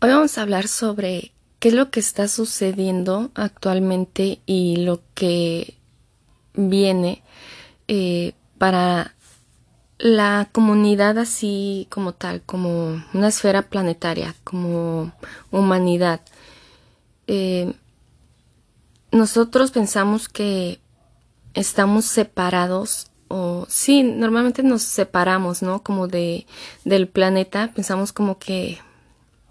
Hoy vamos a hablar sobre qué es lo que está sucediendo actualmente y lo que viene eh, para la comunidad así como tal, como una esfera planetaria, como humanidad. Eh, nosotros pensamos que estamos separados o sí, normalmente nos separamos, ¿no? Como de del planeta, pensamos como que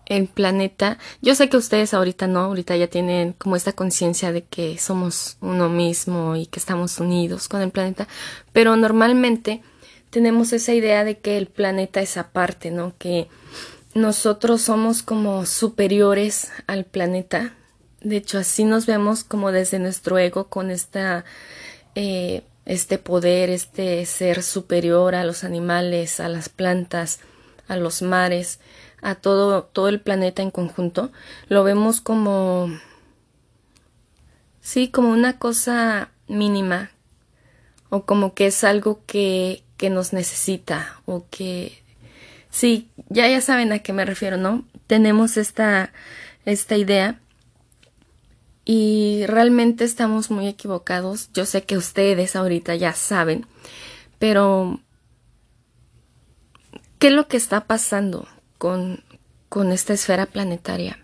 el planeta. Yo sé que ustedes ahorita no, ahorita ya tienen como esta conciencia de que somos uno mismo y que estamos unidos con el planeta, pero normalmente tenemos esa idea de que el planeta es aparte, ¿no? Que nosotros somos como superiores al planeta. De hecho, así nos vemos como desde nuestro ego con esta eh, este poder, este ser superior a los animales, a las plantas, a los mares a todo, todo el planeta en conjunto, lo vemos como, sí, como una cosa mínima o como que es algo que, que nos necesita o que, sí, ya, ya saben a qué me refiero, ¿no? Tenemos esta, esta idea y realmente estamos muy equivocados. Yo sé que ustedes ahorita ya saben, pero ¿qué es lo que está pasando? Con, con esta esfera planetaria,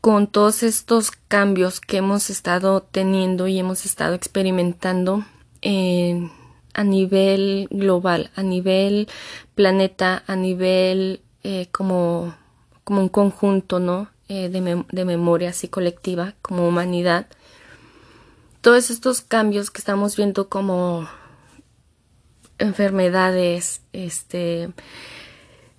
con todos estos cambios que hemos estado teniendo y hemos estado experimentando a nivel global, a nivel planeta, a nivel eh, como, como un conjunto, ¿no? Eh, de, de memoria así colectiva, como humanidad. Todos estos cambios que estamos viendo como enfermedades, este,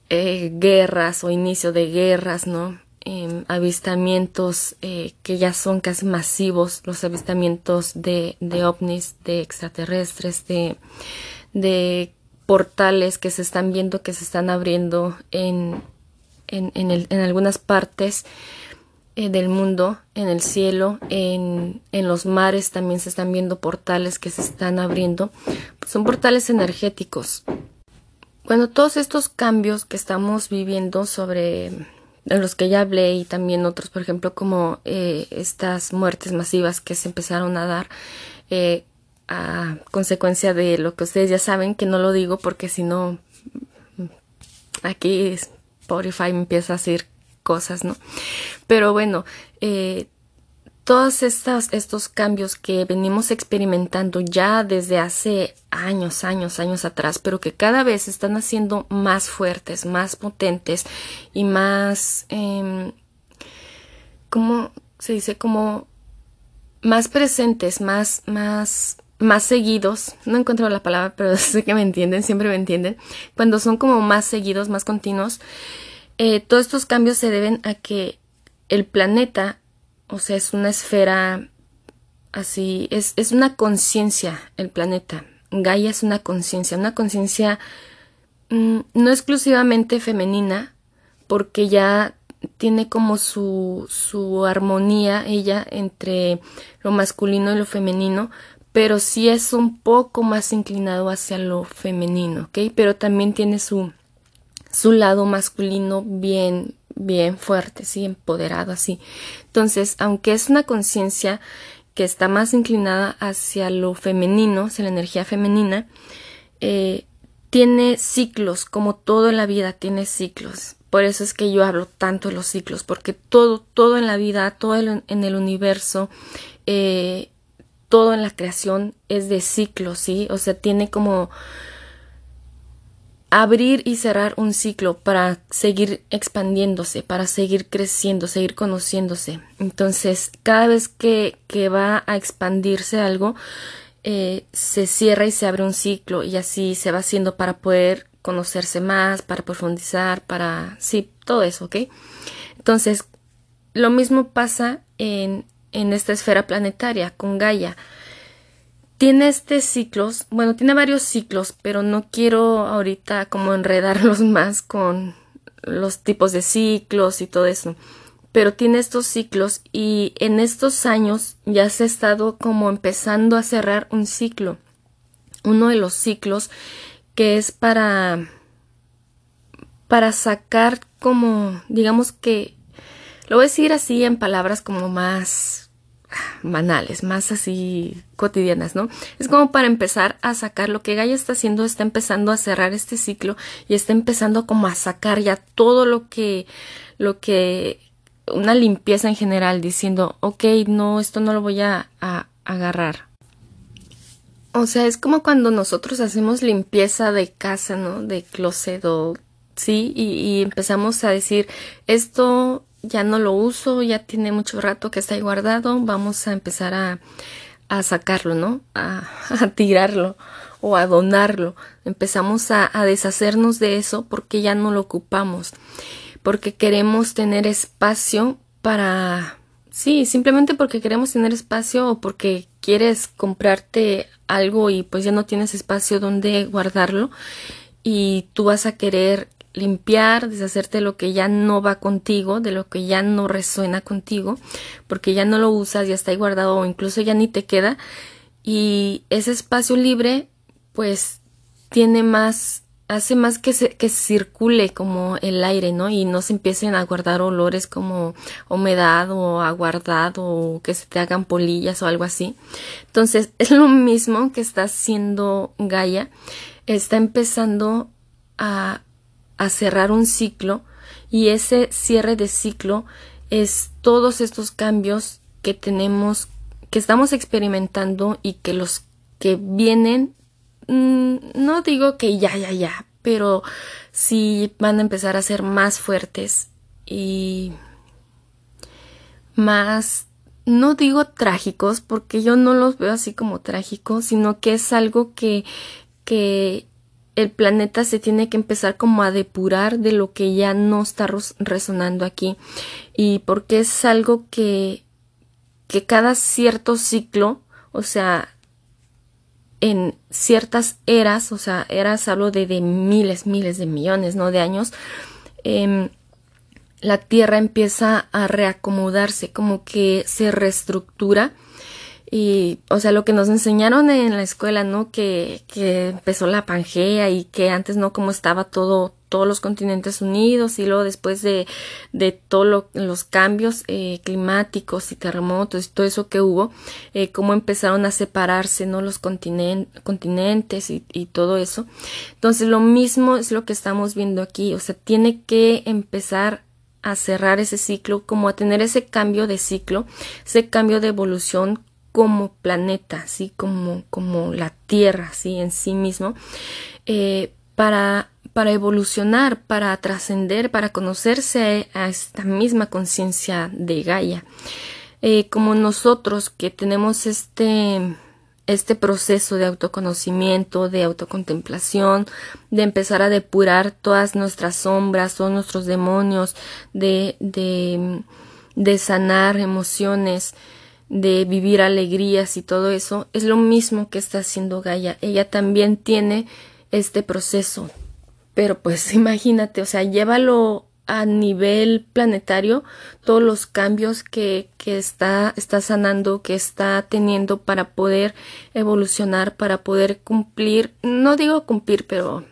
eh, guerras o inicio de guerras, ¿no? Em, avistamientos eh, que ya son casi masivos, los avistamientos de, de ovnis, de extraterrestres, de, de portales que se están viendo, que se están abriendo en, en, en algunas partes eh, del mundo, en el cielo, en, en los mares también se están viendo portales que se están abriendo. Son portales energéticos bueno, todos estos cambios que estamos viviendo sobre los que ya hablé y también otros, por ejemplo, como eh, estas muertes masivas que se empezaron a dar eh, a consecuencia de lo que ustedes ya saben, que no lo digo porque si no, aquí Spotify empieza a decir cosas, ¿no? Pero bueno, eh, todos estos, cambios que venimos experimentando ya desde hace años, años, años atrás, pero que cada vez están haciendo más fuertes, más potentes y más, eh, ¿cómo se dice? Como más presentes, más, más, más seguidos. No encuentro la palabra, pero sé que me entienden, siempre me entienden. Cuando son como más seguidos, más continuos, eh, todos estos cambios se deben a que el planeta o sea, es una esfera así, es, es una conciencia el planeta. Gaia es una conciencia, una conciencia mm, no exclusivamente femenina, porque ya tiene como su, su armonía ella entre lo masculino y lo femenino, pero sí es un poco más inclinado hacia lo femenino, ¿ok? Pero también tiene su, su lado masculino bien, bien fuerte, sí, empoderado así. Entonces, aunque es una conciencia que está más inclinada hacia lo femenino, hacia la energía femenina, eh, tiene ciclos, como todo en la vida tiene ciclos. Por eso es que yo hablo tanto de los ciclos, porque todo, todo en la vida, todo en el universo, eh, todo en la creación es de ciclos, ¿sí? O sea, tiene como abrir y cerrar un ciclo para seguir expandiéndose, para seguir creciendo, seguir conociéndose. Entonces, cada vez que, que va a expandirse algo, eh, se cierra y se abre un ciclo y así se va haciendo para poder conocerse más, para profundizar, para... sí, todo eso, ¿ok? Entonces, lo mismo pasa en, en esta esfera planetaria con Gaia tiene este ciclos, bueno, tiene varios ciclos, pero no quiero ahorita como enredarlos más con los tipos de ciclos y todo eso. Pero tiene estos ciclos y en estos años ya se ha estado como empezando a cerrar un ciclo. Uno de los ciclos que es para para sacar como, digamos que, lo voy a decir así en palabras como más banales, más así cotidianas, ¿no? Es como para empezar a sacar lo que Gaia está haciendo, está empezando a cerrar este ciclo y está empezando como a sacar ya todo lo que, lo que, una limpieza en general, diciendo, ok, no, esto no lo voy a, agarrar. O sea, es como cuando nosotros hacemos limpieza de casa, ¿no? De closet o sí, y, empezamos a decir, esto ya no lo uso, ya tiene mucho rato que está ahí guardado, vamos a empezar a, a sacarlo, ¿no? A, a, tirarlo o a donarlo. Empezamos a, a deshacernos de eso porque ya no lo ocupamos, porque queremos tener espacio para... Sí, simplemente porque queremos tener espacio o porque quieres comprarte algo y pues ya no tienes espacio donde guardarlo y tú vas a querer limpiar, deshacerte de lo que ya no va contigo, de lo que ya no resuena contigo, porque ya no lo usas, ya está ahí guardado o incluso ya ni te queda. Y ese espacio libre, pues, tiene más, hace más que, se, que circule como el aire, ¿no? Y no se empiecen a guardar olores como humedad o aguardado o que se te hagan polillas o algo así. Entonces, es lo mismo que está haciendo Gaia. Está empezando a a cerrar un ciclo y ese cierre de ciclo es todos estos cambios que tenemos, que estamos experimentando y que los que vienen, mm, no digo que ya, ya, ya, pero sí van a empezar a ser más fuertes y más, no digo trágicos, porque yo no los veo así como trágicos, sino que es algo que, que el planeta se tiene que empezar como a depurar de lo que ya no está resonando aquí y porque es algo que que cada cierto ciclo, o sea, en ciertas eras, o sea, eras hablo de, de miles, miles de millones, ¿no? De años, em, la Tierra empieza a reacomodarse, como que se reestructura y, o sea, lo que nos enseñaron en la escuela, ¿no? Que, que empezó la Pangea y que antes, ¿no? Como estaba todo, todos los continentes unidos y luego después de, de todos los cambios eh, climáticos y terremotos y todo eso que hubo, eh, cómo empezaron a separarse, ¿no? Los continentes y, y todo eso. Entonces, lo mismo es lo que estamos viendo aquí. O sea, tiene que empezar a cerrar ese ciclo, como a tener ese cambio de ciclo, ese cambio de evolución como planeta, así como, como la Tierra, así en sí mismo, eh, para, para evolucionar, para trascender, para conocerse a esta misma conciencia de Gaia. Eh, como nosotros que tenemos este, este proceso de autoconocimiento, de autocontemplación, de empezar a depurar todas nuestras sombras, todos nuestros demonios, de, de, de sanar emociones, de vivir alegrías y todo eso, es lo mismo que está haciendo Gaia. Ella también tiene este proceso. Pero pues imagínate, o sea, llévalo a nivel planetario todos los cambios que, que está, está sanando, que está teniendo para poder evolucionar, para poder cumplir, no digo cumplir, pero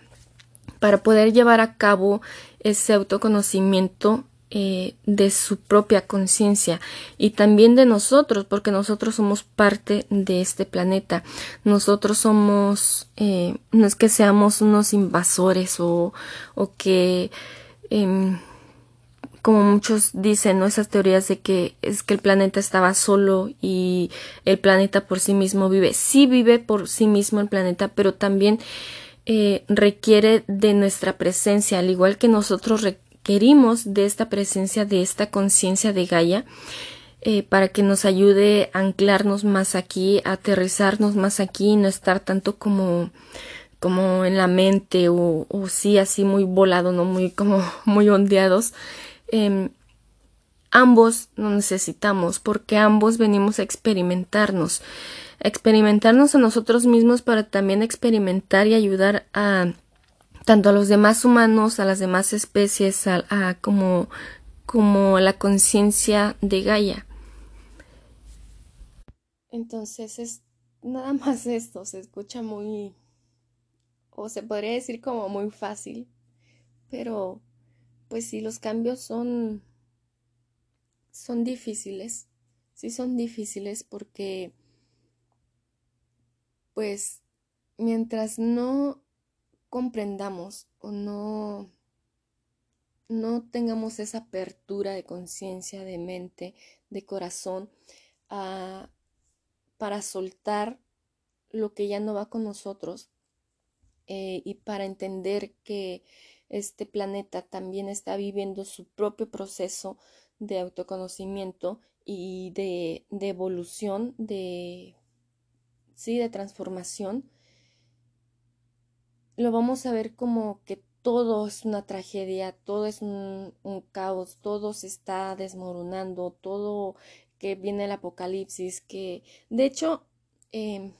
para poder llevar a cabo ese autoconocimiento eh, de su propia conciencia y también de nosotros, porque nosotros somos parte de este planeta. Nosotros somos, eh, no es que seamos unos invasores o, o que, em, como muchos dicen, ¿no? Esas teorías de que es que el planeta estaba solo y el planeta por sí mismo vive. Sí vive por sí mismo el planeta, pero también eh, requiere de nuestra presencia, al igual que nosotros requerimos de esta presencia, de esta conciencia de Gaia, eh, para que nos ayude a anclarnos más aquí, a aterrizarnos más aquí, no estar tanto como como en la mente o, o sí así muy volado, no muy como muy ondeados. Em, ambos nos necesitamos porque ambos venimos a experimentarnos, experimentarnos a nosotros mismos para también experimentar y ayudar a tanto a los demás humanos, a las demás especies, a, como, como la conciencia de Gaia. Entonces es nada más esto, se escucha muy, o se podría decir como muy fácil, pero, pues sí, los cambios son, son difíciles, sí son difíciles porque, pues, mientras no comprendamos o no, no tengamos esa apertura de conciencia, de mente, de corazón, ah, para soltar lo que ya no va con nosotros eh, y para entender que este planeta también está viviendo su propio proceso de autoconocimiento y de, evolución, de, sí, de transformación, lo vamos a ver como que todo es una tragedia, todo es un, caos, todo se está desmoronando, todo que viene el apocalipsis, que de hecho em,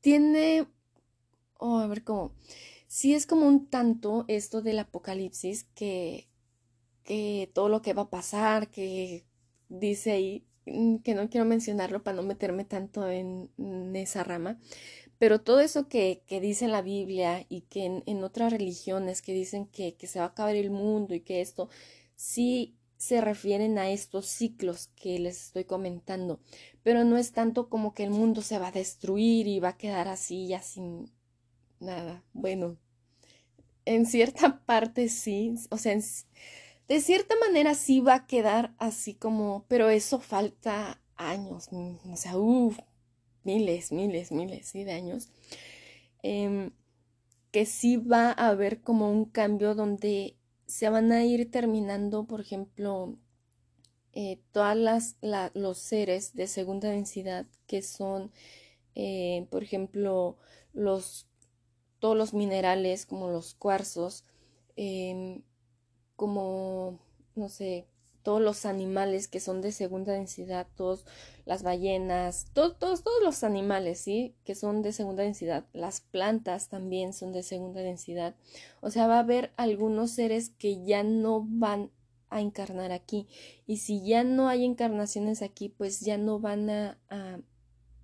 tiene, oh, a ver cómo, sí es como un tanto esto del apocalipsis que, que todo lo que va a pasar, que dice ahí, mm, que no quiero mencionarlo para no meterme tanto en, esa rama, pero todo eso que, que, dice la Biblia y que en, en otras religiones que dicen que, que, se va a acabar el mundo y que esto, sí se refieren a estos ciclos que les estoy comentando, pero no es tanto como que el mundo se va a destruir y va a quedar así ya sin nada. Bueno, en cierta parte sí, o sea, de cierta manera sí va a quedar así como, pero eso falta años, o sea, uff, miles, miles, miles de años, em, que sí va a haber como un cambio donde se van a ir terminando, por ejemplo, eh, todas las los seres de segunda densidad que son, eh, por ejemplo, los todos los minerales como los cuarzos, em, como, no sé, todos los animales que son de segunda densidad, todas las ballenas, todos, todos, los animales, ¿sí? Que son de segunda densidad. Las plantas también son de segunda densidad. O sea, va a haber algunos seres que ya no van a encarnar aquí. Y si ya no hay encarnaciones aquí, pues ya no van a, a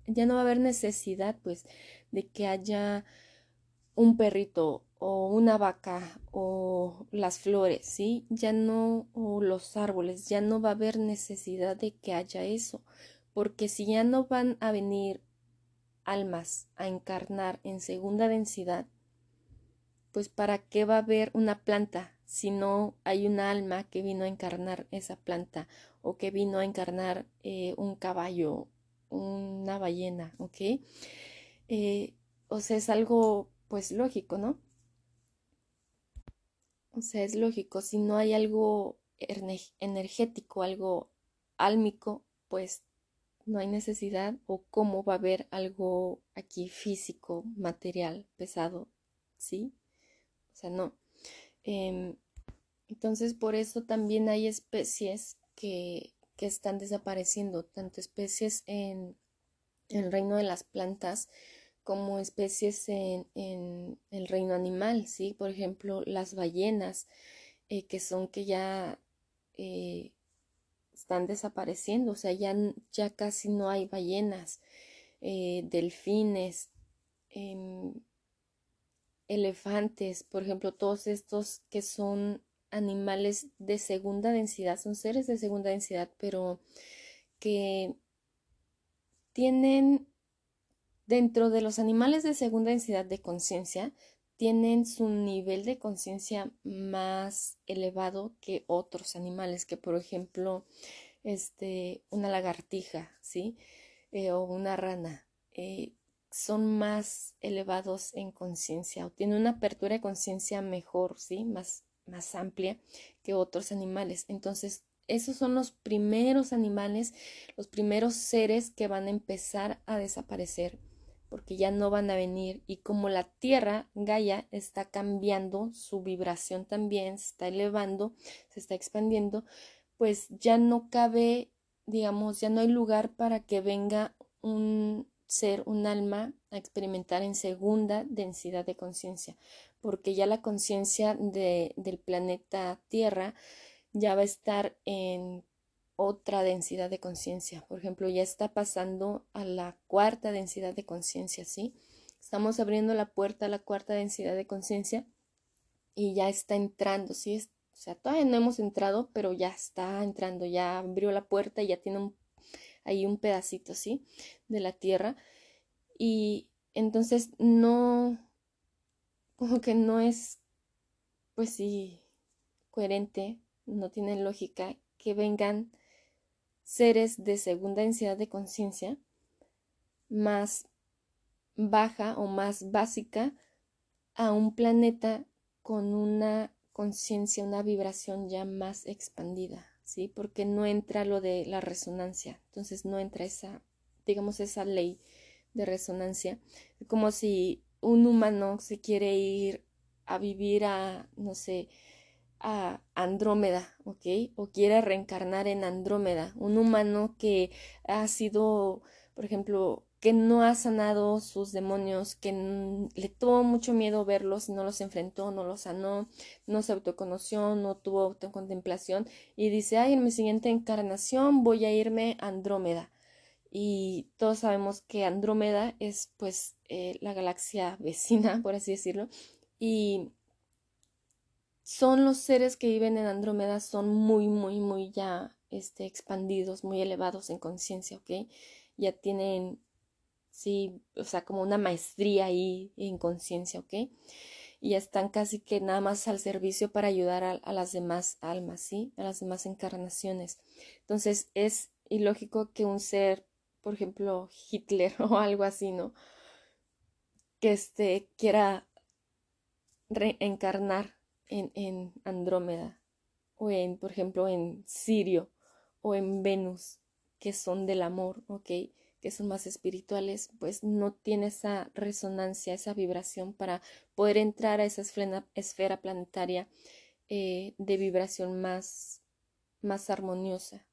ya no va a haber necesidad, pues, de que haya un perrito o una vaca o las flores, ¿sí? Ya no, o los árboles, ya no va a haber necesidad de que haya eso, porque si ya no van a venir almas a encarnar en segunda densidad, pues para qué va a haber una planta si no hay una alma que vino a encarnar esa planta o que vino a encarnar eh, un caballo, una ballena, ¿ok? Eh, o sea, es algo pues lógico, ¿no? O sea, es lógico, si no hay algo energético, algo álmico, pues no hay necesidad o cómo va a haber algo aquí físico, material, pesado, ¿sí? O sea, no. Em, entonces, por eso también hay especies que, que están desapareciendo, tanto especies en el reino de las plantas como especies en, el reino animal, ¿sí? Por ejemplo, las ballenas, eh, que son que ya eh, están desapareciendo, o sea, ya, ya casi no hay ballenas, eh, delfines, em, elefantes, por ejemplo, todos estos que son animales de segunda densidad, son seres de segunda densidad, pero que tienen Dentro de los animales de segunda densidad de conciencia, tienen su nivel de conciencia más elevado que otros animales, que por ejemplo, este, una lagartija, ¿sí? Eh, o una rana, eh, son más elevados en conciencia o tienen una apertura de conciencia mejor, ¿sí? Más, más amplia que otros animales. Entonces, esos son los primeros animales, los primeros seres que van a empezar a desaparecer porque ya no van a venir y como la Tierra, Gaia, está cambiando, su vibración también se está elevando, se está expandiendo, pues ya no cabe, digamos, ya no hay lugar para que venga un ser, un alma a experimentar en segunda densidad de conciencia, porque ya la conciencia de, del planeta Tierra ya va a estar en otra densidad de conciencia. Por ejemplo, ya está pasando a la cuarta densidad de conciencia, ¿sí? Estamos abriendo la puerta a la cuarta densidad de conciencia y ya está entrando, ¿sí? O sea, todavía no hemos entrado, pero ya está entrando, ya abrió la puerta y ya tiene un, ahí un pedacito, ¿sí? De la tierra. Y entonces no, como que no es, pues sí, coherente, no tiene lógica que vengan seres de segunda densidad de conciencia más baja o más básica a un planeta con una conciencia, una vibración ya más expandida, ¿sí? Porque no entra lo de la resonancia, entonces no entra esa, digamos, esa ley de resonancia, como si un humano se quiere ir a vivir a, no sé, a Andrómeda, ¿ok? O quiere reencarnar en Andrómeda, un humano que ha sido, por ejemplo, que no ha sanado sus demonios, que le tuvo mucho miedo verlos no los enfrentó, no los sanó, no se autoconoció, no tuvo autocontemplación y dice, ay, en mi siguiente encarnación voy a irme a Andrómeda. Y todos sabemos que Andrómeda es pues eh, la galaxia vecina, por así decirlo, y son los seres que viven en Andrómeda, son muy, muy, muy ya este, expandidos, muy elevados en conciencia, ¿ok? Ya tienen sí, o sea, como una maestría ahí en conciencia, ¿ok? Y están casi que nada más al servicio para ayudar a, las demás almas, ¿sí? A las demás encarnaciones. Entonces es ilógico que un ser, por ejemplo, Hitler o algo así, ¿no? Que este quiera reencarnar en, en Andrómeda o en, por ejemplo, en Sirio o en Venus, que son del amor, que son más espirituales, pues no tiene esa resonancia, esa vibración para poder entrar a esa esfera, planetaria eh, de vibración más, más armoniosa.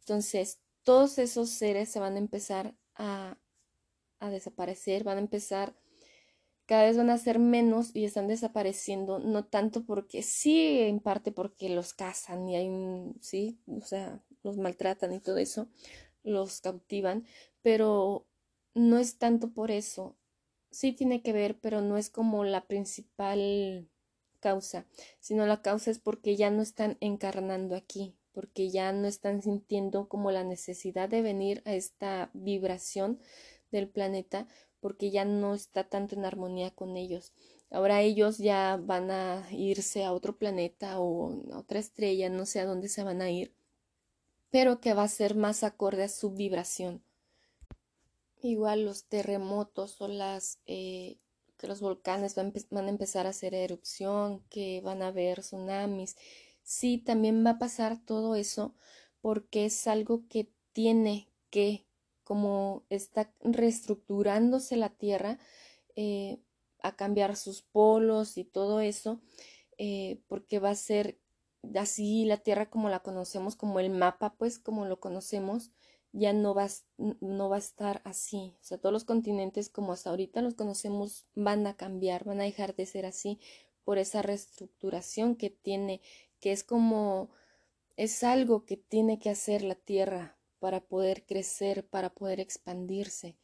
Entonces, todos esos seres se van a empezar a, a desaparecer, van a empezar, cada vez van a ser menos y están desapareciendo, no tanto porque sí, en parte porque los cazan y hay, sí, o sea, los maltratan y todo eso, los cautivan, pero no es tanto por eso. Sí tiene que ver, pero no es como la principal causa, sino la causa es porque ya no están encarnando aquí, porque ya no están sintiendo como la necesidad de venir a esta vibración del planeta, porque ya no está tanto en armonía con ellos. Ahora ellos ya van a irse a otro planeta o a otra estrella, no sé a dónde se van a ir, pero que va a ser más acorde a su vibración. Igual los terremotos o las eh, que los volcanes van, van, a empezar a hacer erupción, que van a haber tsunamis. Sí, también va a pasar todo eso porque es algo que tiene que, como está reestructurándose la Tierra, eh, a cambiar sus polos y todo eso, eh, porque va a ser así la Tierra como la conocemos, como el mapa, pues como lo conocemos, ya no va, no va a estar así. O sea, todos los continentes como hasta ahorita los conocemos van a cambiar, van a dejar de ser así por esa reestructuración que tiene, que es como, es algo que tiene que hacer la Tierra para poder crecer, para poder expandirse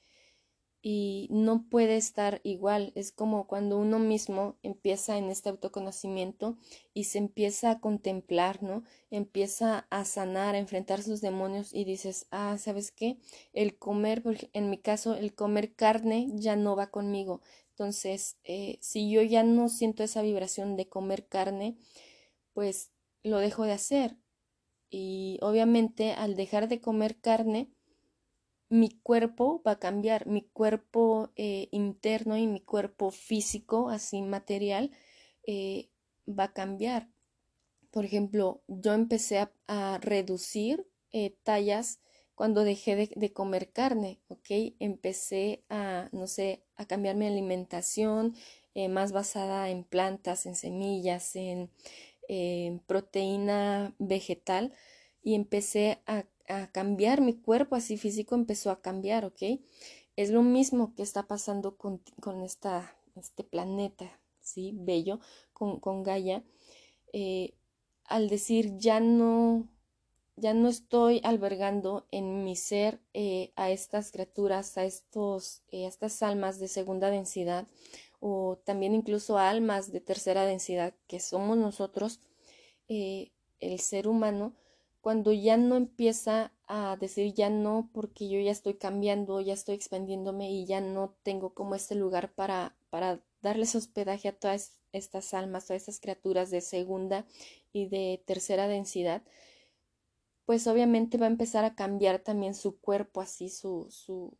y no puede estar igual. Es como cuando uno mismo empieza en este autoconocimiento y se empieza a contemplar, ¿no? Empieza a sanar, a enfrentar sus demonios y dices, ah, ¿sabes qué? El comer, en mi caso, el comer carne ya no va conmigo. Entonces, eh, si yo ya no siento esa vibración de comer carne, pues lo dejo de hacer. Y obviamente al dejar de comer carne, mi cuerpo va a cambiar, mi cuerpo eh, interno y mi cuerpo físico, así material, eh, va a cambiar. Por ejemplo, yo empecé a, reducir eh, tallas cuando dejé de, comer carne, ¿ok? Empecé a, no sé, a cambiar mi alimentación más basada en plantas, en semillas, en proteína vegetal y empecé a cambiar, mi cuerpo así físico empezó a cambiar, ¿ok? Es lo mismo que está pasando con, con esta, este planeta, ¿sí? Bello, con, con Gaia. Eh, al decir ya no, ya no estoy albergando en mi ser eh, a estas criaturas, a, estos, eh, a estas almas de segunda densidad, o también incluso almas de tercera densidad que somos nosotros, eh, el ser humano cuando ya no empieza a decir ya no porque yo ya estoy cambiando, ya estoy expandiéndome y ya no tengo como este lugar para, para darles hospedaje a todas estas almas, todas estas criaturas de segunda y de tercera densidad, pues obviamente va a empezar a cambiar también su cuerpo, así su, su,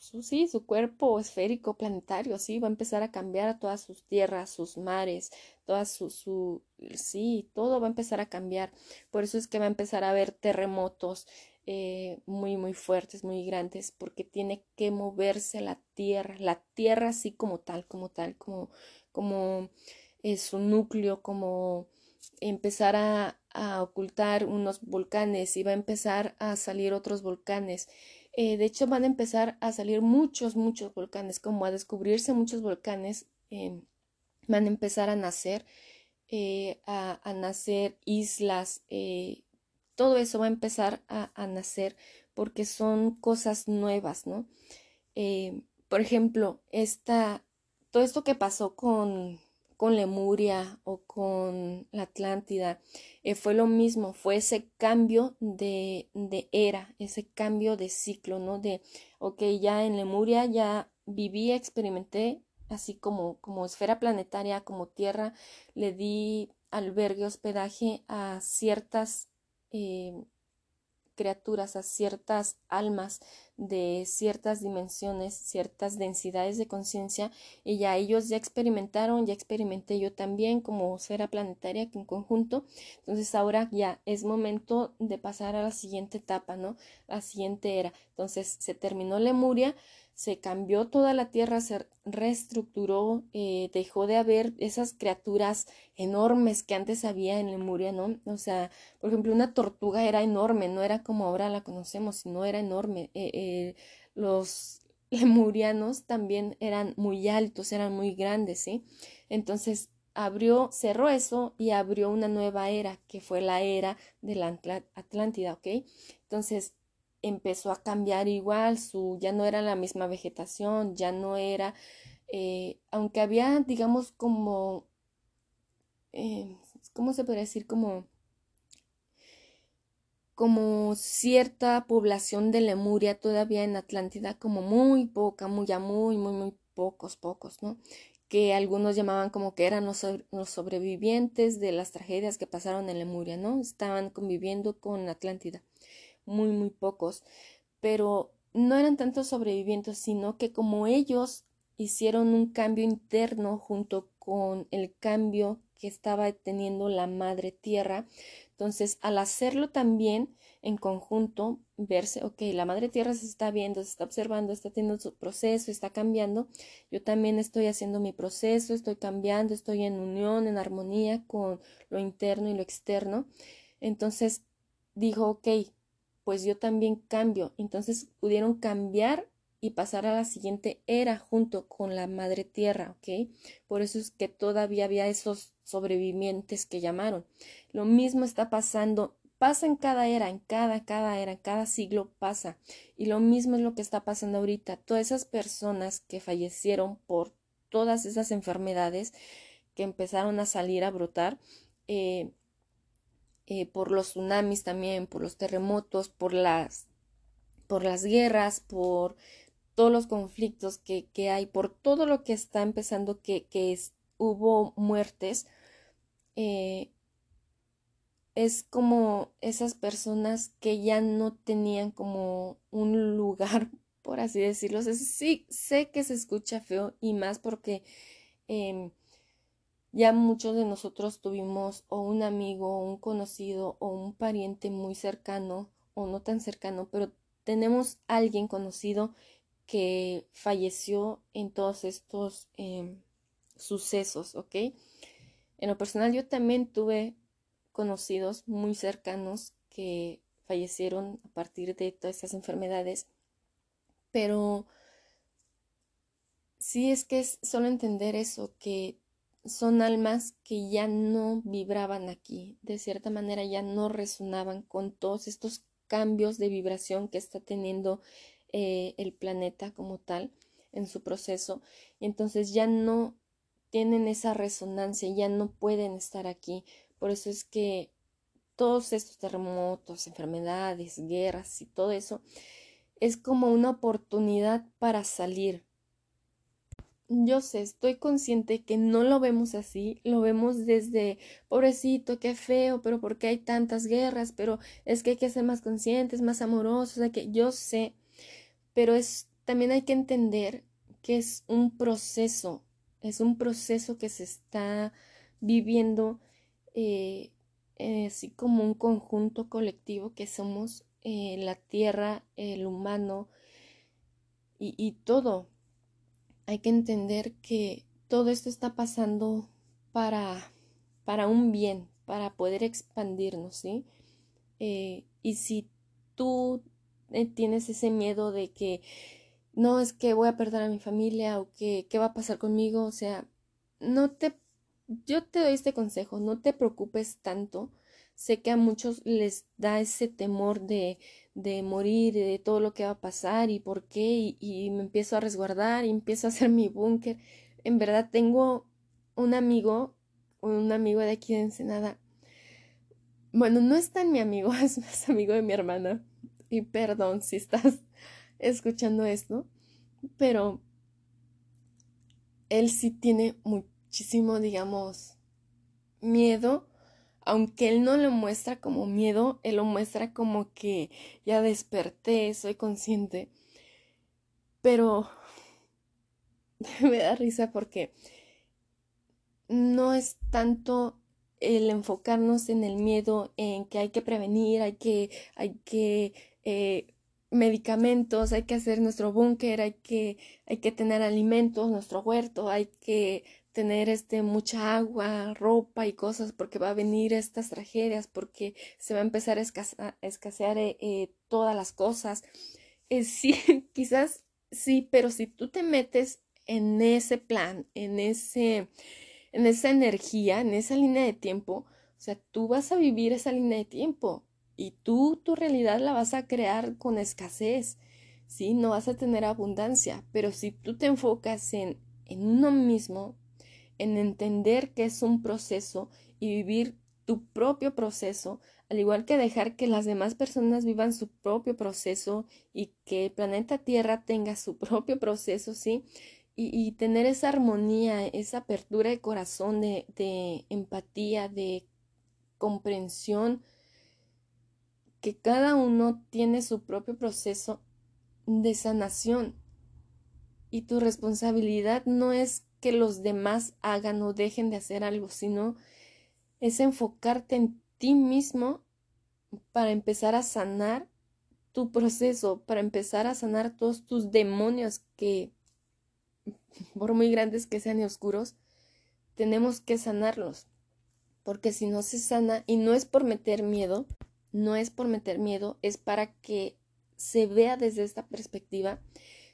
su, sí, su cuerpo esférico planetario, sí, va a empezar a cambiar a todas sus tierras, sus mares, todas su, sí, todo va a empezar a cambiar. Por eso es que va a empezar a haber terremotos eh, muy, muy fuertes, muy grandes, porque tiene que moverse la tierra, la tierra así como tal, como tal, como, como es su núcleo, como empezar a ocultar unos volcanes y va a empezar a salir otros volcanes. Eh, de hecho, van a empezar a salir muchos, muchos volcanes, como a descubrirse muchos volcanes, em, van a empezar a nacer, eh, a, nacer islas, eh, todo eso va a empezar a, a, nacer porque son cosas nuevas, ¿no? por ejemplo, esta, todo esto que pasó con con Lemuria o con la Atlántida, eh, fue lo mismo, fue ese cambio de, era, ese cambio de ciclo, ¿no? De, ok, ya en Lemuria ya viví, experimenté, así como, como esfera planetaria, como tierra, le di albergue, hospedaje a ciertas eh, criaturas, a ciertas almas de ciertas dimensiones, ciertas densidades de conciencia, y ya ellos ya experimentaron, ya experimenté yo también como esfera planetaria en conjunto. Entonces ahora ya es momento de pasar a la siguiente etapa, ¿no? La siguiente era. Entonces se terminó Lemuria, se cambió toda la tierra, se reestructuró, eh, dejó de haber esas criaturas enormes que antes había en Lemuria, ¿no? O sea, por ejemplo, una tortuga era enorme, no era como ahora la conocemos, sino era enorme. Eh, eh, los lemurianos también eran muy altos, eran muy grandes, ¿sí? Entonces abrió, cerró eso y abrió una nueva era, que fue la era de la Atlántida, ¿ok? Entonces, empezó a cambiar igual, su, ya no era la misma vegetación, ya no era, eh, aunque había, digamos, como, eh, ¿cómo se podría decir? Como, como cierta población de Lemuria todavía en Atlántida, como muy poca, muy, ya muy, muy, muy pocos, pocos, ¿no? que algunos llamaban como que eran los, los, sobrevivientes de las tragedias que pasaron en Lemuria, ¿no? Estaban conviviendo con Atlántida muy, muy pocos, pero no eran tantos sobrevivientes, sino que como ellos hicieron un cambio interno junto con el cambio que estaba teniendo la madre tierra, entonces al hacerlo también en conjunto, verse, ok, la madre tierra se está viendo, se está observando, está teniendo su proceso, está cambiando, yo también estoy haciendo mi proceso, estoy cambiando, estoy en unión, en armonía con lo interno y lo externo, entonces dijo, ok, pues yo también cambio. Entonces pudieron cambiar y pasar a la siguiente era junto con la madre tierra, ¿ok? Por eso es que todavía había esos sobrevivientes que llamaron. Lo mismo está pasando, pasa en cada era, en cada, cada era, en cada siglo pasa. Y lo mismo es lo que está pasando ahorita. Todas esas personas que fallecieron por todas esas enfermedades que empezaron a salir a brotar, eh, eh, por los tsunamis también, por los terremotos, por las, por las guerras, por todos los conflictos que, que hay, por todo lo que está empezando, que, que hubo muertes, eh, es como esas personas que ya no tenían como un lugar, por así decirlo. sí, sé que se escucha feo y más porque em, ya muchos de nosotros tuvimos o un amigo, o un conocido, o un pariente muy cercano, o no tan cercano, pero tenemos alguien conocido que falleció en todos estos em, sucesos, ¿ok? En lo personal yo también tuve conocidos muy cercanos que fallecieron a partir de todas estas enfermedades, pero sí es que es solo entender eso, que son almas que ya no vibraban aquí, de cierta manera ya no resonaban con todos estos cambios de vibración que está teniendo eh, el planeta como tal en su proceso, y entonces ya no tienen esa resonancia, ya no pueden estar aquí, Por eso es que todos estos terremotos, enfermedades, guerras y todo eso es como una oportunidad para salir. Yo sé, estoy consciente que no lo vemos así, lo vemos desde pobrecito, qué feo, pero ¿por qué hay tantas guerras? Pero es que hay que ser más conscientes, más amorosos, o que yo sé, pero es también hay que entender que es un proceso, es un proceso que se está viviendo eh, eh, así como un conjunto colectivo que somos eh, la tierra, el humano y todo. Hay que entender que todo esto está pasando para, para un bien, para poder expandirnos, ¿sí? y si tú tienes ese miedo de que no es que voy a perder a mi familia o que qué va a pasar conmigo, o sea, no te yo te doy este consejo, no te preocupes tanto. Sé que a muchos les da ese temor de, de morir, de todo lo que va a pasar y por qué, y, y me empiezo a resguardar y empiezo a hacer mi búnker. En verdad tengo un amigo, un amigo de aquí de Ensenada. Bueno, no es tan mi amigo, es más amigo de mi hermana. Y perdón si estás escuchando esto, pero él sí tiene muchísimo, digamos, miedo, aunque él no lo muestra como miedo, él lo muestra como que ya desperté, soy consciente, pero me da risa porque no es tanto el enfocarnos en el miedo, en que hay que prevenir, hay que, hay que eh, medicamentos, hay que hacer nuestro búnker, hay que, hay que tener alimentos, nuestro huerto, hay que tener este mucha agua, ropa y cosas porque va a venir estas tragedias, porque se va a empezar a, escasear eh, eh, todas las cosas. Eh, sí, quizás sí, pero si tú te metes en ese plan, en ese, en esa energía, en esa línea de tiempo, o sea, tú vas a vivir esa línea de tiempo y tú tu realidad la vas a crear con escasez, ¿sí? No vas a tener abundancia, pero si tú te enfocas en, en uno mismo, en entender que es un proceso y vivir tu propio proceso, al igual que dejar que las demás personas vivan su propio proceso y que el planeta Tierra tenga su propio proceso, ¿sí? Y, y tener esa armonía, esa apertura de corazón, de, de empatía, de comprensión, que cada uno tiene su propio proceso de sanación y tu responsabilidad no es que los demás hagan o dejen de hacer algo, sino es enfocarte en ti mismo para empezar a sanar tu proceso, para empezar a sanar todos tus demonios que, por muy grandes que sean y oscuros, tenemos que sanarlos. Porque si no se sana, y no es por meter miedo, no es por meter miedo, es para que se vea desde esta perspectiva.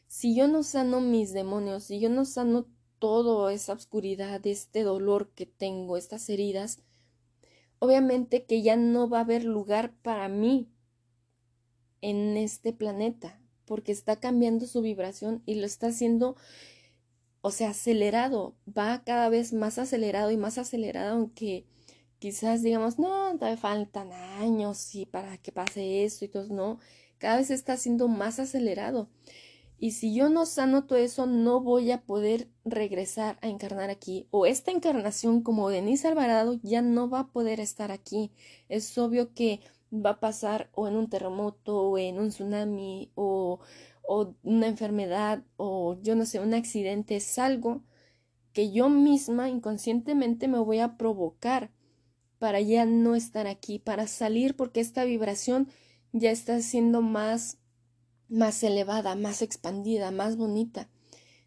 Si yo no sano mis demonios, si yo no sano toda esa oscuridad, este dolor que tengo, estas heridas, obviamente que ya no va a haber lugar para mí en este planeta, porque está cambiando su vibración y lo está haciendo, o sea, acelerado, va cada vez más acelerado y más acelerado, aunque quizás digamos, no, todavía faltan años y para que pase eso y todo, no, cada vez está siendo más acelerado. Y si yo no sano todo eso, no voy a poder regresar a encarnar aquí. O esta encarnación como Denise Alvarado ya no va a poder estar aquí. Es obvio que va a pasar o en un terremoto o en un tsunami o, o una enfermedad o yo no sé, un accidente. Es algo que yo misma inconscientemente me voy a provocar para ya no estar aquí, para salir porque esta vibración ya está siendo más más elevada, más expandida, más bonita.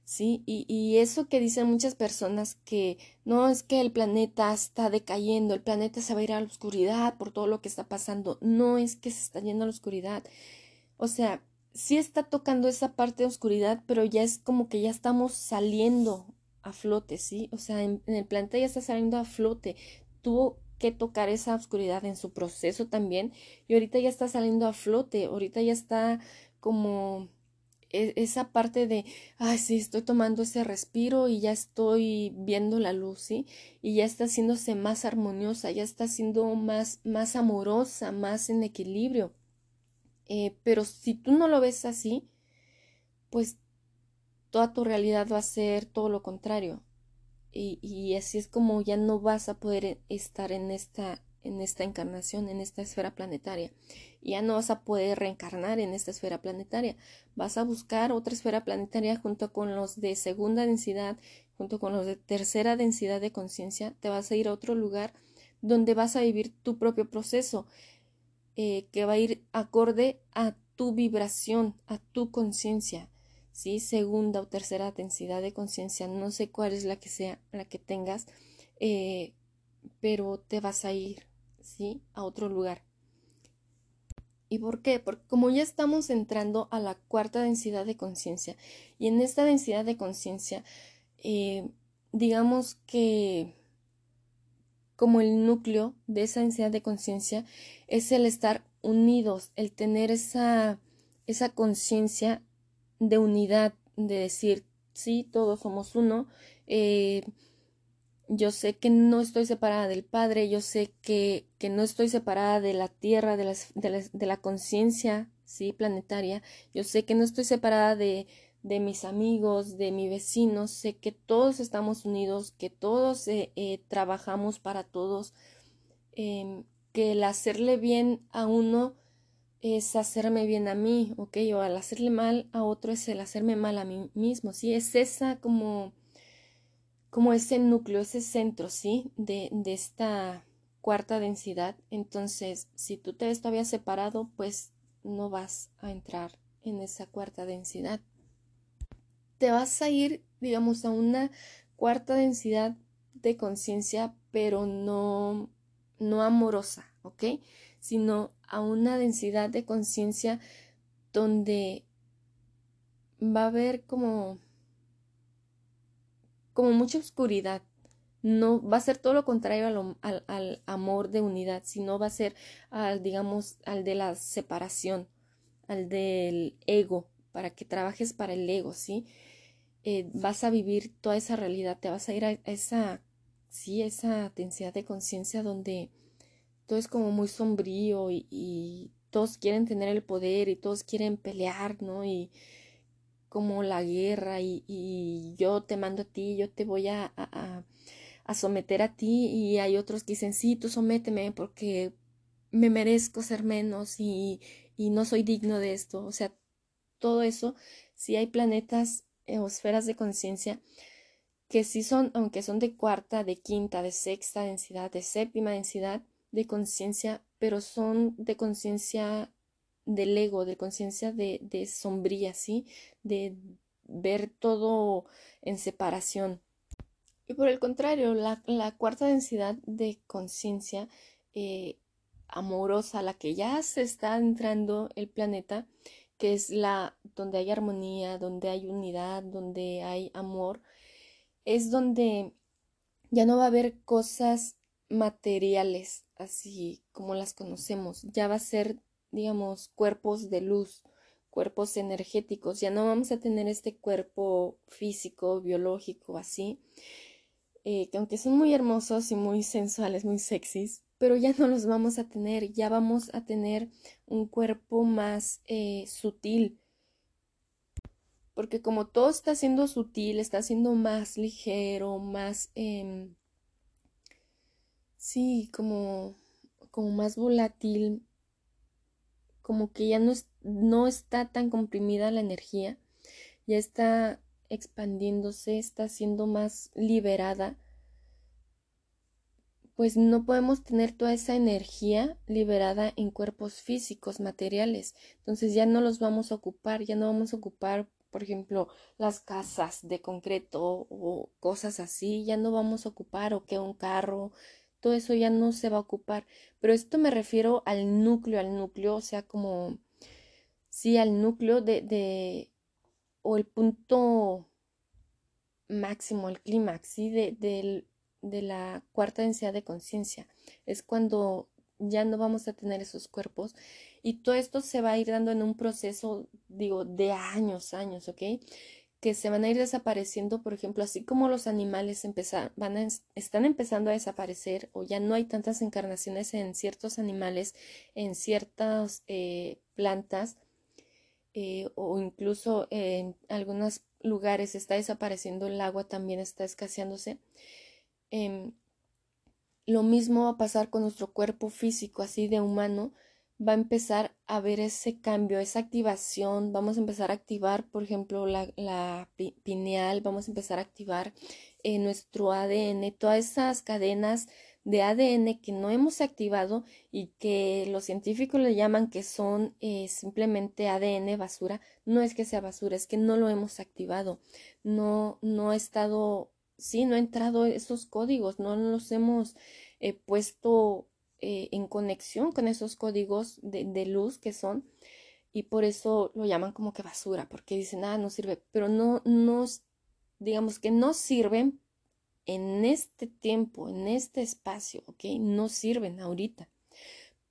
¿Sí? Y, y eso que dicen muchas personas que no es que el planeta está decayendo, el planeta se va a ir a la oscuridad por todo lo que está pasando, no es que se está yendo a la oscuridad. O sea, sí está tocando esa parte de oscuridad, pero ya es como que ya estamos saliendo a flote, ¿sí? O sea, en, en el planeta ya está saliendo a flote. Tuvo que tocar esa oscuridad en su proceso también y ahorita ya está saliendo a flote, ahorita ya está como e, esa parte de, ay, sí, estoy tomando ese respiro y ya estoy viendo la luz, ¿sí? Y ya está haciéndose más armoniosa, ya está siendo más, más amorosa, más en equilibrio. Eh, pero si tú no lo ves así, pues toda tu realidad va a ser todo lo contrario. Y, y así es como ya no vas a poder estar en esta en esta encarnación, en esta esfera planetaria. Ya no vas a poder reencarnar en esta esfera planetaria. Vas a buscar otra esfera planetaria junto con los de segunda densidad, junto con los de tercera densidad de conciencia. Te vas a ir a otro lugar donde vas a vivir tu propio proceso, eh, que va a ir acorde a tu vibración, a tu conciencia. ¿sí? Segunda o tercera densidad de conciencia, no sé cuál es la que sea, la que tengas, eh, pero te vas a ir ¿sí? A otro lugar. ¿Y por qué? Porque como ya estamos entrando a la cuarta densidad de conciencia, y en esta densidad de conciencia, eh, digamos que como el núcleo de esa densidad de conciencia es el estar unidos, el tener esa, esa conciencia de unidad, de decir, sí, todos somos uno, eh, yo sé que no estoy separada del Padre, yo sé que, que no estoy separada de la Tierra, de, de la, conciencia, sí, planetaria, yo sé que no estoy separada de, de mis amigos, de mi vecino, sé que todos estamos unidos, que todos eh, eh, trabajamos para todos, em, que el hacerle bien a uno es hacerme bien a mí, ok, o al hacerle mal a otro es el hacerme mal a mí mismo, sí, es esa como como ese núcleo, ese centro, ¿sí? De, de esta cuarta densidad. Entonces, si tú te ves todavía separado, pues no vas a entrar en esa cuarta densidad. Te vas a ir, digamos, a una cuarta densidad de conciencia, pero no, no amorosa, ¿ok? Sino a una densidad de conciencia donde va a haber como como mucha oscuridad. No va a ser todo lo contrario al, amor de unidad, sino va a ser al, digamos, al de la separación, al del ego, para que trabajes para el ego, ¿sí? Eh, vas a vivir toda esa realidad, te vas a ir a esa, sí, esa densidad de conciencia donde todo es como muy sombrío y, y, todos quieren tener el poder y todos quieren pelear, ¿no? Y, como la guerra y, yo te mando a ti, yo te voy a, a, a, someter a ti y hay otros que dicen, sí, tú sométeme porque me merezco ser menos y, y no soy digno de esto. O sea, todo eso, si hay planetas o esferas de conciencia que sí son, aunque son de cuarta, de quinta, de sexta densidad, de séptima densidad de conciencia, pero son de conciencia del ego, de conciencia de, de sombría, ¿sí? De ver todo en separación. Y por el contrario, la, la cuarta densidad de conciencia eh, amorosa, la que ya se está entrando el planeta, que es la donde hay armonía, donde hay unidad, donde hay amor, es donde ya no va a haber cosas materiales así como las conocemos, ya va a ser digamos, cuerpos de luz, cuerpos energéticos. Ya no vamos a tener este cuerpo físico, biológico, así, eh, que aunque son muy hermosos y muy sensuales, muy sexys, pero ya no los vamos a tener, ya vamos a tener un cuerpo más eh, sutil. Porque como todo está siendo sutil, está siendo más ligero, más... Eh, sí, como, como más volátil, como que ya no, no está tan comprimida la energía, ya está expandiéndose, está siendo más liberada, pues no podemos tener toda esa energía liberada en cuerpos físicos, materiales. Entonces ya no los vamos a ocupar, ya no vamos a ocupar, por ejemplo, las casas de concreto o cosas así, ya no vamos a ocupar o que un carro, todo eso ya no se va a ocupar. Pero esto me refiero al núcleo, al núcleo, o sea, como, sí, al núcleo de, o el punto máximo, el clímax, ¿sí? De, de, de la cuarta densidad de conciencia. Es cuando ya no vamos a tener esos cuerpos y todo esto se va a ir dando en un proceso, digo, de años, años, ¿ok? Que se van a ir desapareciendo, por ejemplo, así como los animales están empezando a desaparecer o ya no hay tantas encarnaciones en ciertos animales, en ciertas eh, plantas eh, o incluso en algunos lugares está desapareciendo el agua, también está escaseándose. Em, lo mismo va a pasar con nuestro cuerpo físico, así de humano, va a empezar a ver ese cambio, esa activación, vamos a empezar a activar, por ejemplo, la, pineal, vamos a empezar a activar eh, nuestro ADN, todas esas cadenas de ADN que no hemos activado y que los científicos le llaman que son eh, simplemente ADN basura, no es que sea basura, es que no lo hemos activado, no, no ha estado sí, no ha entrado esos códigos, no los hemos eh, puesto eh, en conexión con esos códigos de, luz que son y por eso lo llaman como que basura, porque dicen, ah, no sirve, pero no, no, digamos que no sirven en este tiempo, en este espacio, ¿ok? No sirven ahorita.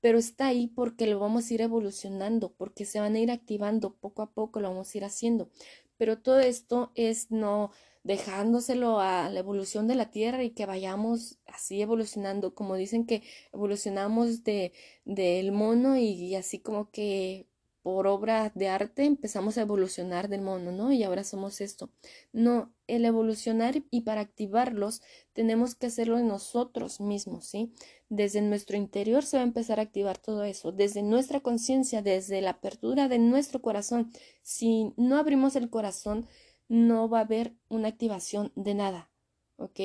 Pero está ahí porque lo vamos a ir evolucionando, porque se van a ir activando poco a poco, lo vamos a ir haciendo. Pero todo esto es no dejándoselo a la evolución de la Tierra y que vayamos así evolucionando, como dicen que evolucionamos de del mono y, así como que por obra de arte empezamos a evolucionar del mono, ¿no? Y ahora somos esto. No, el evolucionar y para activarlos tenemos que hacerlo en nosotros mismos, ¿sí? Desde nuestro interior se va a empezar a activar todo eso, desde nuestra conciencia, desde la apertura de nuestro corazón. Si no abrimos el corazón, no va a haber una activación de nada, ¿ok?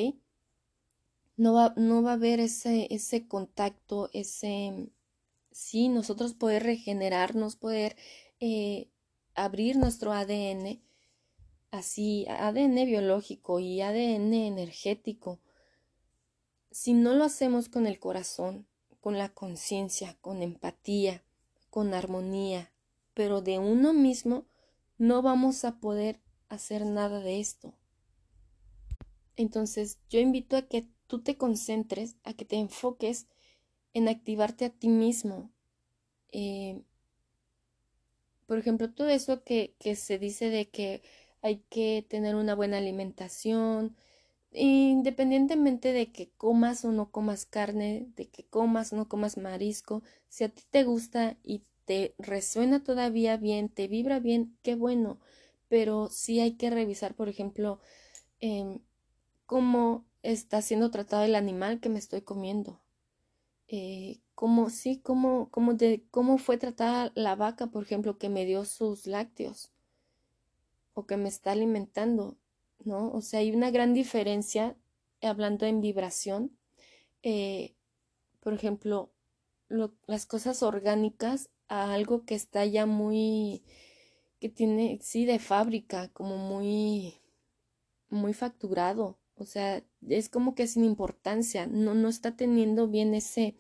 No va, no va a haber ese, ese contacto, ese, sí, nosotros poder regenerarnos, poder eh, abrir nuestro ADN, así, ADN biológico y ADN energético. Si no lo hacemos con el corazón, con la conciencia, con empatía, con armonía, pero de uno mismo, no vamos a poder hacer nada de esto. Entonces yo invito a que tú te concentres, a que te enfoques en activarte a ti mismo. Eh, por ejemplo, todo eso que, que se dice de que hay que tener una buena alimentación, independientemente de que comas o no comas carne, de que comas o no comas marisco, si a ti te gusta y te resuena todavía bien, te vibra bien, qué bueno pero sí hay que revisar, por ejemplo, em, cómo está siendo tratado el animal que me estoy comiendo. Eh, cómo, sí, cómo, cómo, de, cómo fue tratada la vaca, por ejemplo, que me dio sus lácteos o que me está alimentando, ¿no? O sea, hay una gran diferencia hablando en vibración. Eh, por ejemplo, las cosas orgánicas a algo que está ya muy que tiene, sí, de fábrica, como muy, muy facturado. O sea, es como que sin importancia, no, no está teniendo bien ese,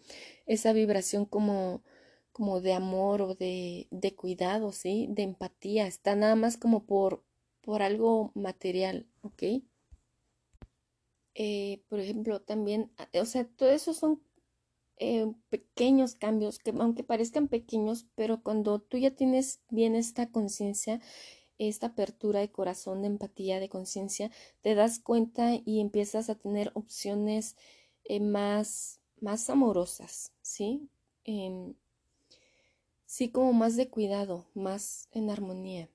esa vibración como, como de amor o de, de cuidado, ¿sí? De empatía. Está nada más como por, por algo material, ¿ok? Eh, por ejemplo, también, o sea, todo eso son eh, pequeños cambios que aunque parezcan pequeños, pero cuando tú ya tienes bien esta conciencia, esta apertura de corazón, de empatía, de conciencia, te das cuenta y empiezas a tener opciones eh, más, más amorosas, ¿sí? Em, sí, como más de cuidado, más en armonía.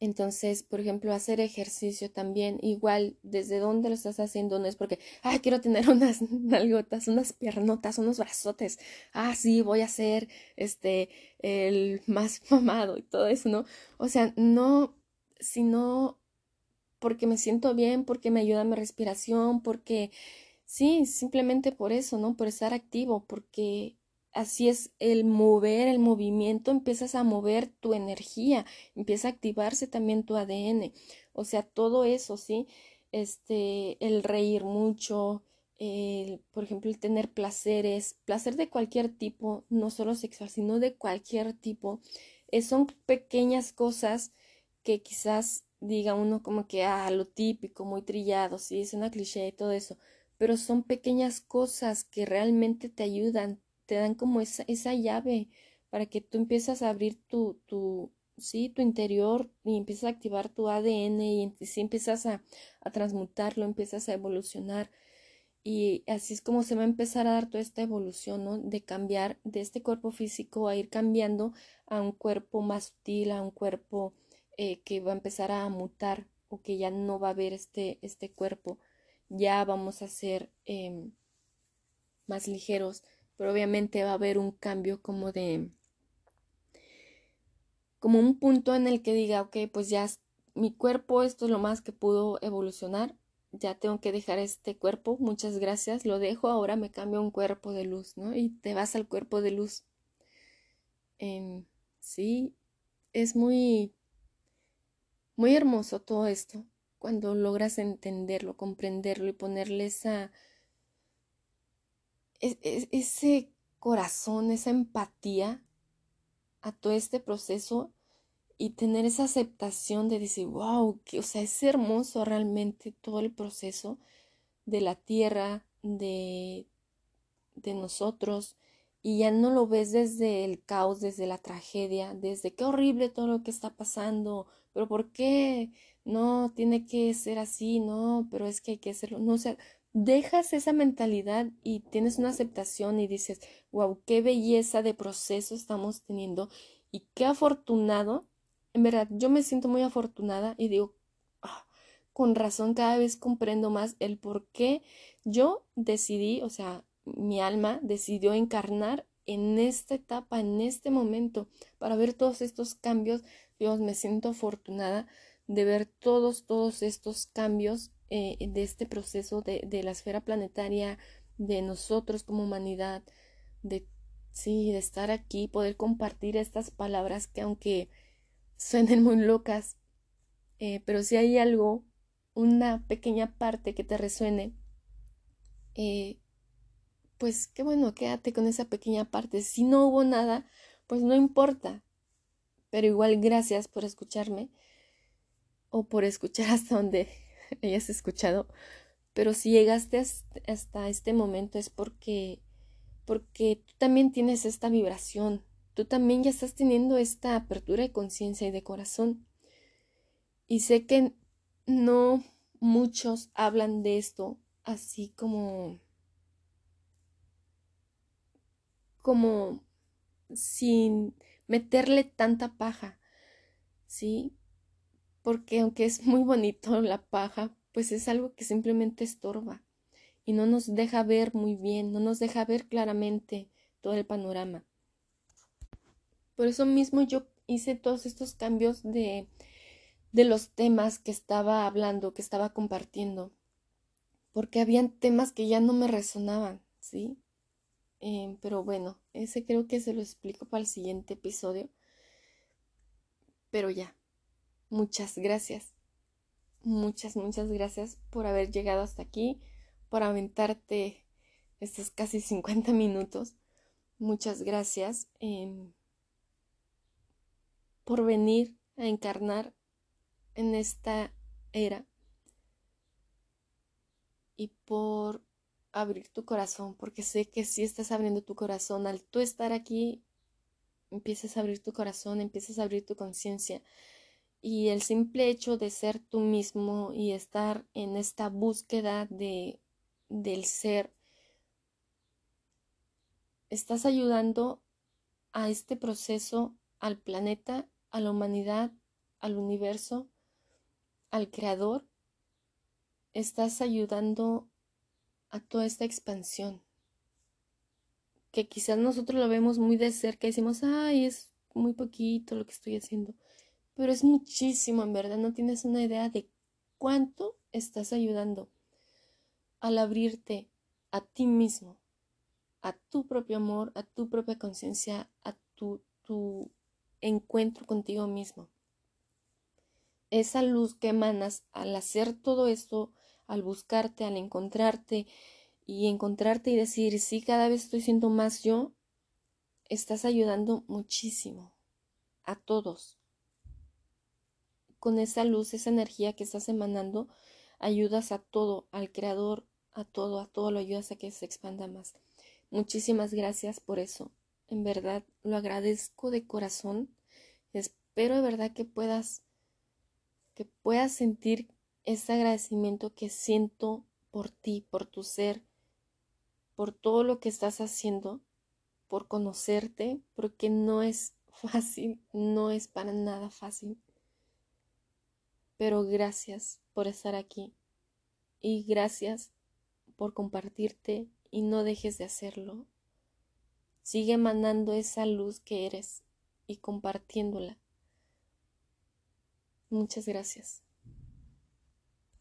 Entonces, por ejemplo, hacer ejercicio también, igual, desde dónde lo estás haciendo, no es porque, ah, quiero tener unas nalgotas, unas piernotas, unos brazotes, ah, sí, voy a ser, este, el más mamado y todo eso, ¿no? O sea, no, sino porque me siento bien, porque me ayuda mi respiración, porque, sí, simplemente por eso, ¿no? Por estar activo, porque Así es el mover, el movimiento, empiezas a mover tu energía, empieza a activarse también tu ADN. O sea, todo eso, ¿sí? Este, el reír mucho, el, por ejemplo, el tener placeres, placer de cualquier tipo, no solo sexual, sino de cualquier tipo, eh, son pequeñas cosas que quizás diga uno como que, ah, lo típico, muy trillado, sí, es una cliché y todo eso, pero son pequeñas cosas que realmente te ayudan, te dan como esa, esa llave para que tú empieces a abrir tu, tu, sí, tu interior y empiezas a activar tu ADN y si empiezas a, a transmutarlo, empiezas a evolucionar. Y así es como se va a empezar a dar toda esta evolución, ¿no? De cambiar de este cuerpo físico a ir cambiando a un cuerpo más sutil, a un cuerpo eh, que va a empezar a mutar o que ya no va a haber este, este cuerpo. Ya vamos a ser em, más ligeros, pero obviamente va a haber un cambio como de como un punto en el que diga, ok, pues ya mi cuerpo, esto es lo más que pudo evolucionar, ya tengo que dejar este cuerpo, muchas gracias, lo dejo, ahora me cambio a un cuerpo de luz, ¿no? Y te vas al cuerpo de luz. Em, sí, es muy, muy hermoso todo esto, cuando logras entenderlo, comprenderlo y ponerle esa, ese corazón, esa empatía a todo este proceso y tener esa aceptación de decir, wow, que, o sea, es hermoso realmente todo el proceso de la tierra, de, de nosotros, y ya no lo ves desde el caos, desde la tragedia, desde qué horrible todo lo que está pasando, pero ¿por qué? No, tiene que ser así, no, pero es que hay que hacerlo, no, o dejas esa mentalidad y tienes una aceptación y dices, wow, qué belleza de proceso estamos teniendo y qué afortunado en verdad, yo me siento muy afortunada y digo, ah, con razón cada vez comprendo más el por qué yo decidí, o sea, mi alma decidió encarnar en esta etapa, en este momento, para ver todos estos cambios. Dios, me siento afortunada de ver todos, todos estos cambios eh, de este proceso de, de, la esfera planetaria, de nosotros como humanidad, de sí, de estar aquí, poder compartir estas palabras que aunque suenen muy locas, eh, pero si hay algo, una pequeña parte que te resuene, eh, pues qué bueno, quédate con esa pequeña parte. Si no hubo nada, pues no importa. Pero igual gracias por escucharme o por escuchar hasta donde hayas escuchado. Pero si llegaste hasta este momento es porque porque tú también tienes esta vibración, tú también ya estás teniendo esta apertura de conciencia y de corazón. Y sé que no muchos hablan de esto así como como sin meterle tanta paja, ¿sí? Porque aunque es muy bonito la paja, pues es algo que simplemente estorba y no nos deja ver muy bien, no nos deja ver claramente todo el panorama. Por eso mismo yo hice todos estos cambios de, de los temas que estaba hablando, que estaba compartiendo, porque habían temas que ya no me resonaban, ¿sí? Eh, pero bueno, ese creo que se lo explico para el siguiente episodio. Pero ya, muchas gracias. Muchas, muchas gracias por haber llegado hasta aquí, por aventarte estos casi 50 minutos. Muchas gracias. Em, por venir a encarnar en esta era y por abrir tu corazón, porque sé que si estás abriendo tu corazón, al tú estar aquí, empiezas a abrir tu corazón, empiezas a abrir tu conciencia. Y el simple hecho de ser tú mismo y estar en esta búsqueda de, del ser, estás ayudando a este proceso, al planeta a la humanidad, al universo, al creador, estás ayudando a toda esta expansión. Que quizás nosotros lo vemos muy de cerca y decimos, ay, es muy poquito lo que estoy haciendo. Pero es muchísimo, en verdad, no tienes una idea de cuánto estás ayudando al abrirte a ti mismo, a tu propio amor, a tu propia conciencia, a tu, tu encuentro contigo mismo. Esa luz que emanas al hacer todo esto, al buscarte, al encontrarte y encontrarte y decir, sí, cada vez estoy siendo más yo, estás ayudando muchísimo a todos. Con esa luz, esa energía que estás emanando, ayudas a todo, al creador, a todo, a todo lo ayudas a que se expanda más. Muchísimas gracias por eso. En verdad, lo agradezco de corazón. Espero de verdad que puedas que puedas sentir ese agradecimiento que siento por ti, por tu ser, por todo lo que estás haciendo, por conocerte, porque no es fácil, no es para nada fácil. Pero gracias por estar aquí y gracias por compartirte y no dejes de hacerlo. Sigue emanando esa luz que eres y compartiéndola. Muchas gracias.